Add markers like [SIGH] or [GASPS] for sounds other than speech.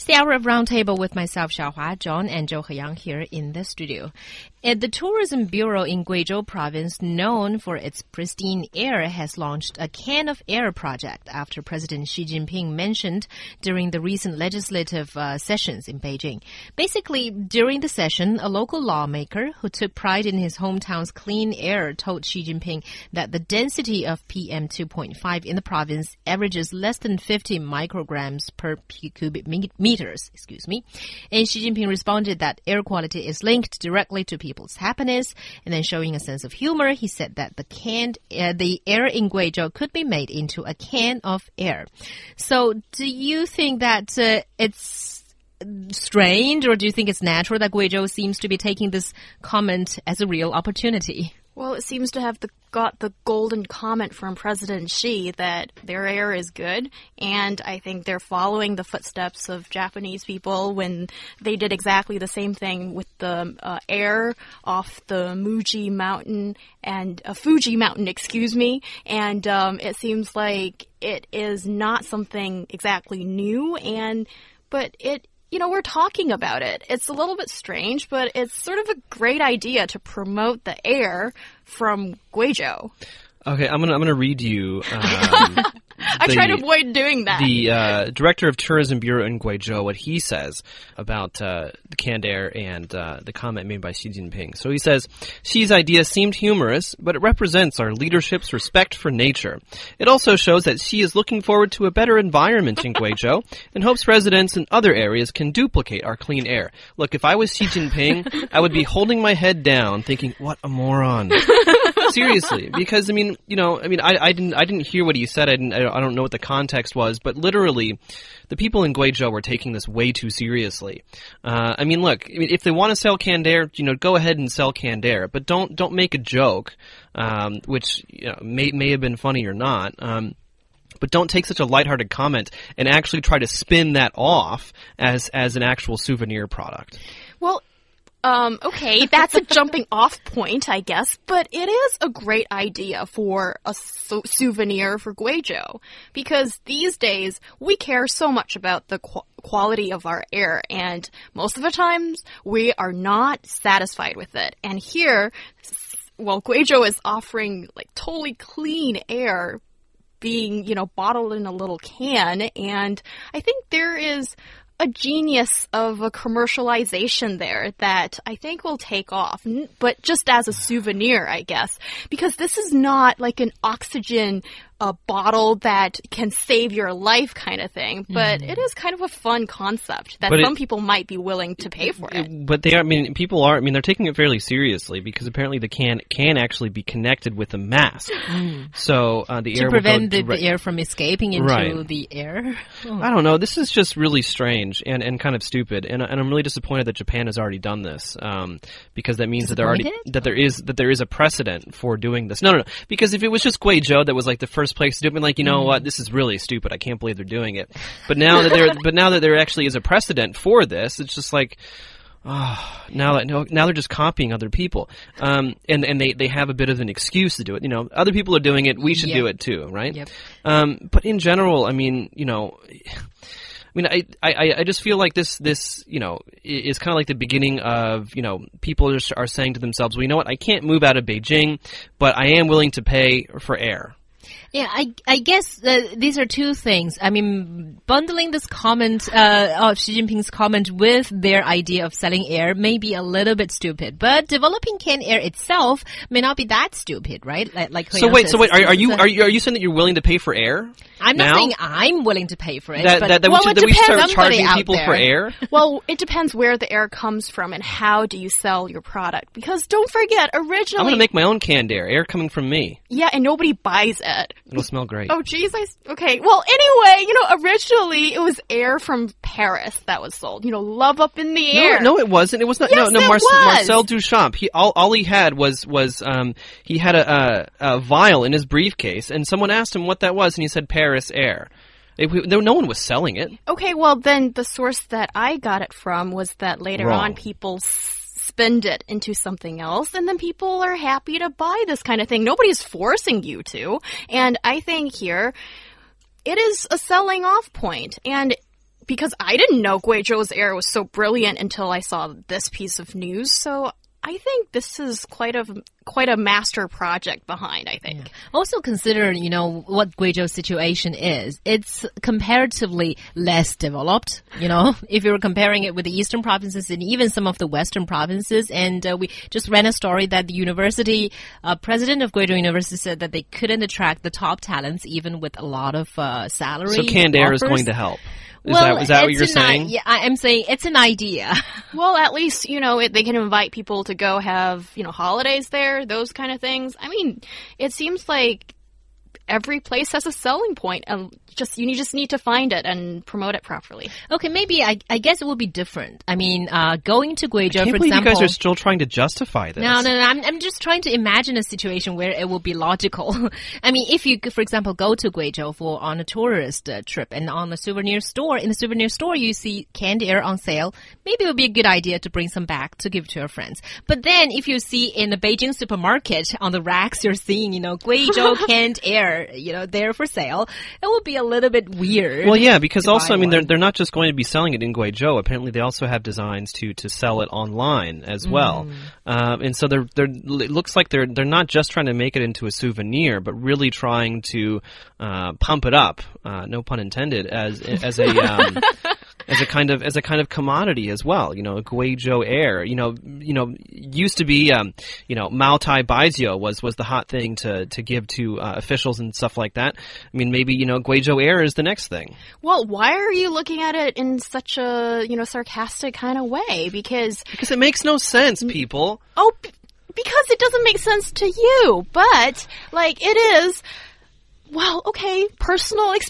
It's the hour of roundtable with myself, Xiaohua, John, and Zhou Heyang here in the studio. At the Tourism Bureau in Guizhou Province, known for its pristine air, has launched a Can of Air project after President Xi Jinping mentioned during the recent legislative uh, sessions in Beijing. Basically, during the session, a local lawmaker who took pride in his hometown's clean air told Xi Jinping that the density of PM 2.5 in the province averages less than 50 micrograms per cubic meters. Excuse me. And Xi Jinping responded that air quality is linked directly to people's happiness. And then, showing a sense of humor, he said that the canned uh, the air in Guizhou could be made into a can of air. So, do you think that uh, it's strange, or do you think it's natural that Guizhou seems to be taking this comment as a real opportunity? Well, it seems to have the, got the golden comment from President Xi that their air is good, and I think they're following the footsteps of Japanese people when they did exactly the same thing with the uh, air off the Muji Mountain and uh, Fuji Mountain, excuse me, and um, it seems like it is not something exactly new, and but it you know, we're talking about it. It's a little bit strange, but it's sort of a great idea to promote the air from Guizhou. Okay, I'm gonna I'm gonna read you um, [LAUGHS] I try to avoid doing that. The uh, director of tourism bureau in Guizhou, what he says about uh, the canned air and uh, the comment made by Xi Jinping. So he says, Xi's idea seemed humorous, but it represents our leadership's respect for nature. It also shows that Xi is looking forward to a better environment in Guizhou [LAUGHS] and hopes residents in other areas can duplicate our clean air. Look, if I was Xi Jinping, I would be holding my head down, thinking, "What a moron." [LAUGHS] Seriously, because I mean, you know, I mean, I, I didn't, I didn't hear what he said. I didn't, I don't know what the context was, but literally, the people in Guizhou were taking this way too seriously. Uh, I mean, look, I mean, if they want to sell canned air, you know, go ahead and sell canned air, but don't, don't make a joke, um, which you know, may may have been funny or not. Um, but don't take such a lighthearted comment and actually try to spin that off as as an actual souvenir product. Well, um, okay, that's a jumping off point, I guess, but it is a great idea for a su souvenir for Guizhou because these days we care so much about the qu quality of our air, and most of the times we are not satisfied with it. And here, well, Guizhou is offering like totally clean air being, you know, bottled in a little can, and I think there is a genius of a commercialization there that I think will take off, but just as a souvenir, I guess, because this is not like an oxygen a bottle that can save your life kind of thing. But mm. it is kind of a fun concept that but some it, people might be willing to pay for it. But they are, I mean, people are, I mean, they're taking it fairly seriously because apparently the can can actually be connected with a mask. [GASPS] Mm. So uh, the to air prevent the, the, air from escaping into right. the air. [LAUGHS] Oh. I don't know. This is just really strange and, and kind of stupid. And, and I'm really disappointed that Japan has already done this um, because that means that there already that there is that there is a precedent for doing this. No, no, no. Because if it was just Guizhou that was like the first first place to do it. Been like, you know what, this is really stupid. I can't believe they're doing it. But now that there, but now that there actually is a precedent for this, it's just like. Oh, now that now they're just copying other people, um, and and they, they have a bit of an excuse to do it. You know, other people are doing it, we should yep. do it too, right? Yep. Um, but in general, I mean, you know, I mean, I, I, I just feel like this, this, you know, is kind of like the beginning of, you know, people are, are saying to themselves, well, you know what, I can't move out of Beijing, but I am willing to pay for air, yeah, I, I guess uh, these are two things. I mean, bundling this comment uh, of Xi Jinping's comment with their idea of selling air may be a little bit stupid, but developing canned air itself may not be that stupid, right? Like, like so wait, so wait, are, are you [LAUGHS] are you are you saying that you're willing to pay for air? I'm now? not saying I'm willing to pay for it. That, but, that, that well, we should, that we start charging people for air. [LAUGHS] Well, it depends where the air comes from and how do you sell your product. Because don't forget, originally I'm going to make my own canned air, air coming from me. Yeah, and nobody buys it. It'll smell great. Oh, geez. I, okay. Well, anyway, you know, originally it was air from Paris that was sold. You know, love up in the air. No, no it wasn't. It was not. Yes, no, no. Marcel, Marcel Duchamp. He all, all he had was was um he had a, a, a vial in his briefcase, and someone asked him what that was, and he said Paris air. It, no one was selling it. Okay, well then the source that I got it from was that later Wrong. on people spend it into something else, and then people are happy to buy this kind of thing. Nobody's forcing you to. And I think here, it is a selling off point. point, and because I didn't know Guizhou's air was so brilliant until I saw this piece of news. So I think this is quite a quite a master project behind. I think. Yeah. Also consider, you know, what Guizhou's situation is. It's comparatively less developed. You know, [LAUGHS] if you're comparing it with the eastern provinces and even some of the western provinces. And uh, we just ran a story that the university uh, president of Guizhou University said that they couldn't attract the top talents even with a lot of uh, salary. So canned air is going to help. Is well, that, is that what you're saying? yeah, I'm saying it's an idea. [LAUGHS] well, at least, you know, it, they can invite people to go have, you know, holidays there, those kind of things. I mean, it seems like every place has a selling point and just you just need to find it and promote it properly. Okay, maybe I, I guess it will be different. I mean, uh, going to Guizhou, I can't for example. you guys are still trying to justify this. No, no, no. I'm, I'm just trying to imagine a situation where it will be logical. [LAUGHS] I mean, if you, for example, go to Guizhou for on a tourist uh, trip and on a souvenir store, in the souvenir store you see candy air on sale, maybe it would be a good idea to bring some back to give to your friends. But then if you see in the Beijing supermarket on the racks, you're seeing, you know, Guizhou [LAUGHS] canned air, you know, there for sale, it will be a little bit weird. Well, yeah, because also, I mean, they're they're not just going to be selling it in Guizhou. Apparently, they also have designs to to sell it online as well. Um, and so they're they're it looks like they're they're not just trying to make it into a souvenir, but really trying to uh, pump it up. Uh, no pun intended. As as a um, [LAUGHS] as a kind of as a kind of commodity as well. You know, Guizhou air. You know, you know, used to be um, you know Mao Tai Baijiu was was the hot thing to to give to uh, officials and stuff like that. I mean, maybe you know Guizhou air is the next thing. Well, why are you looking at it in such a, you know, sarcastic kind of way? Because Because it makes no sense, people. Oh, b- because it doesn't make sense to you. But, like, it is, well, okay, personal experience.